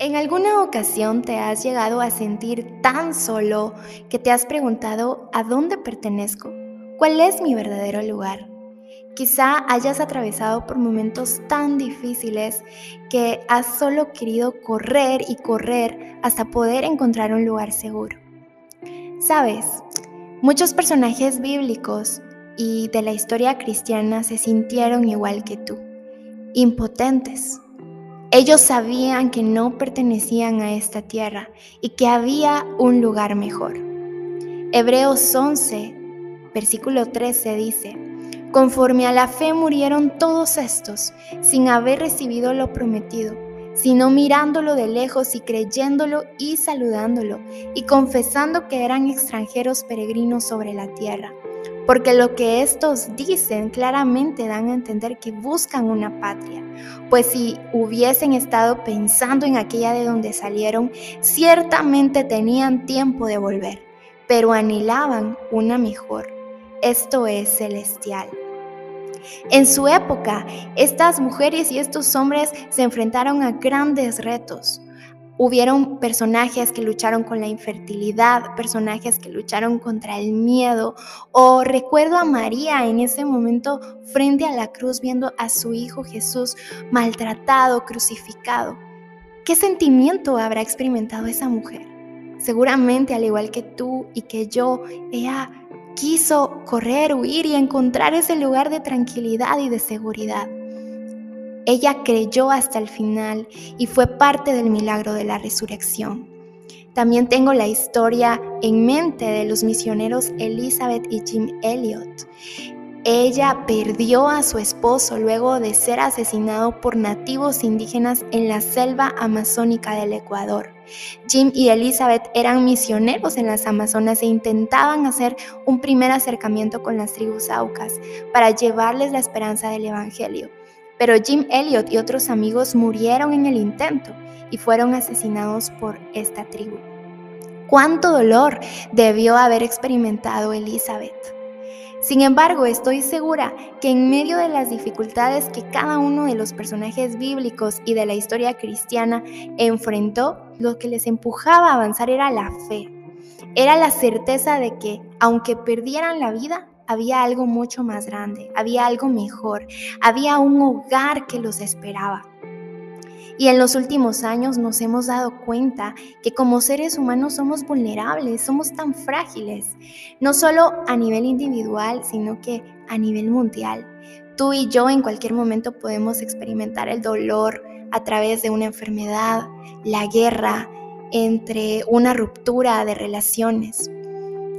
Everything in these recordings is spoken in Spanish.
¿En alguna ocasión te has llegado a sentir tan solo que te has preguntado a dónde pertenezco? ¿Cuál es mi verdadero lugar? Quizá hayas atravesado por momentos tan difíciles que has solo querido correr y correr hasta poder encontrar un lugar seguro. Sabes, muchos personajes bíblicos y de la historia cristiana se sintieron igual que tú, impotentes ellos sabían que no pertenecían a esta tierra y que había un lugar mejor. Hebreos 11, versículo 13 dice, Conforme a la fe murieron todos estos, sin haber recibido lo prometido, sino mirándolo de lejos y creyéndolo y saludándolo, y confesando que eran extranjeros peregrinos sobre la tierra porque lo que estos dicen claramente dan a entender que buscan una patria, pues si hubiesen estado pensando en aquella de donde salieron, ciertamente tenían tiempo de volver, pero anhelaban una mejor, esto es celestial. En su época, estas mujeres y estos hombres se enfrentaron a grandes retos. Hubieron personajes que lucharon con la infertilidad, personajes que lucharon contra el miedo, o recuerdo a María en ese momento frente a la cruz viendo a su hijo Jesús maltratado, crucificado. ¿Qué sentimiento habrá experimentado esa mujer? Seguramente, al igual que tú y que yo, ella quiso correr, huir y encontrar ese lugar de tranquilidad y de seguridad. Ella creyó hasta el final y fue parte del milagro de la resurrección. También tengo la historia en mente de los misioneros Elizabeth y Jim Elliot. Ella perdió a su esposo luego de ser asesinado por nativos indígenas en la selva amazónica del Ecuador. Jim y Elizabeth eran misioneros en las Amazonas e intentaban hacer un primer acercamiento con las tribus aucas para llevarles la esperanza del Evangelio. Pero Jim Elliot y otros amigos murieron en el intento y fueron asesinados por esta tribu. ¿Cuánto dolor debió haber experimentado Elizabeth? Sin embargo, estoy segura que en medio de las dificultades que cada uno de los personajes bíblicos y de la historia cristiana enfrentó, lo que les empujaba a avanzar era la fe. Era la certeza de que, aunque perdieran la vida, había algo mucho más grande, había algo mejor, había un hogar que los esperaba. Y en los últimos años nos hemos dado cuenta que como seres humanos somos vulnerables, somos tan frágiles, no solo a nivel individual, sino que a nivel mundial. Tú y yo en cualquier momento podemos experimentar el dolor a través de una enfermedad, la guerra, entre una ruptura de relaciones.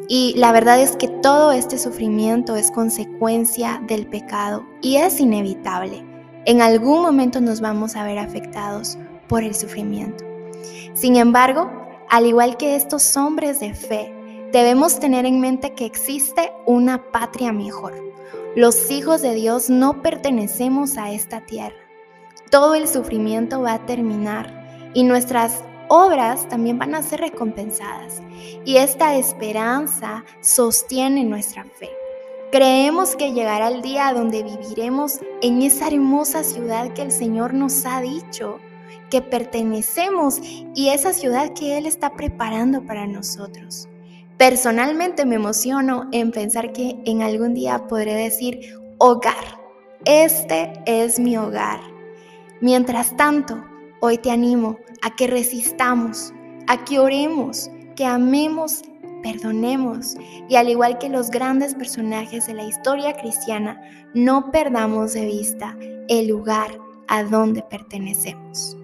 Y la verdad es que todo este sufrimiento es consecuencia del pecado y es inevitable. En algún momento nos vamos a ver afectados por el sufrimiento. Sin embargo, al igual que estos hombres de fe, debemos tener en mente que existe una patria mejor. Los hijos de Dios no pertenecemos a esta tierra. Todo el sufrimiento va a terminar y nuestras obras también van a ser recompensadas. Y esta esperanza sostiene nuestra fe. Creemos que llegará el día donde viviremos en esa hermosa ciudad que el Señor nos ha dicho que pertenecemos y esa ciudad que Él está preparando para nosotros. Personalmente me emociono en pensar que en algún día podré decir hogar. Este es mi hogar. Mientras tanto, hoy te animo a que resistamos, a que oremos, que amemos, perdonemos y al igual que los grandes personajes de la historia cristiana, no perdamos de vista el lugar a donde pertenecemos.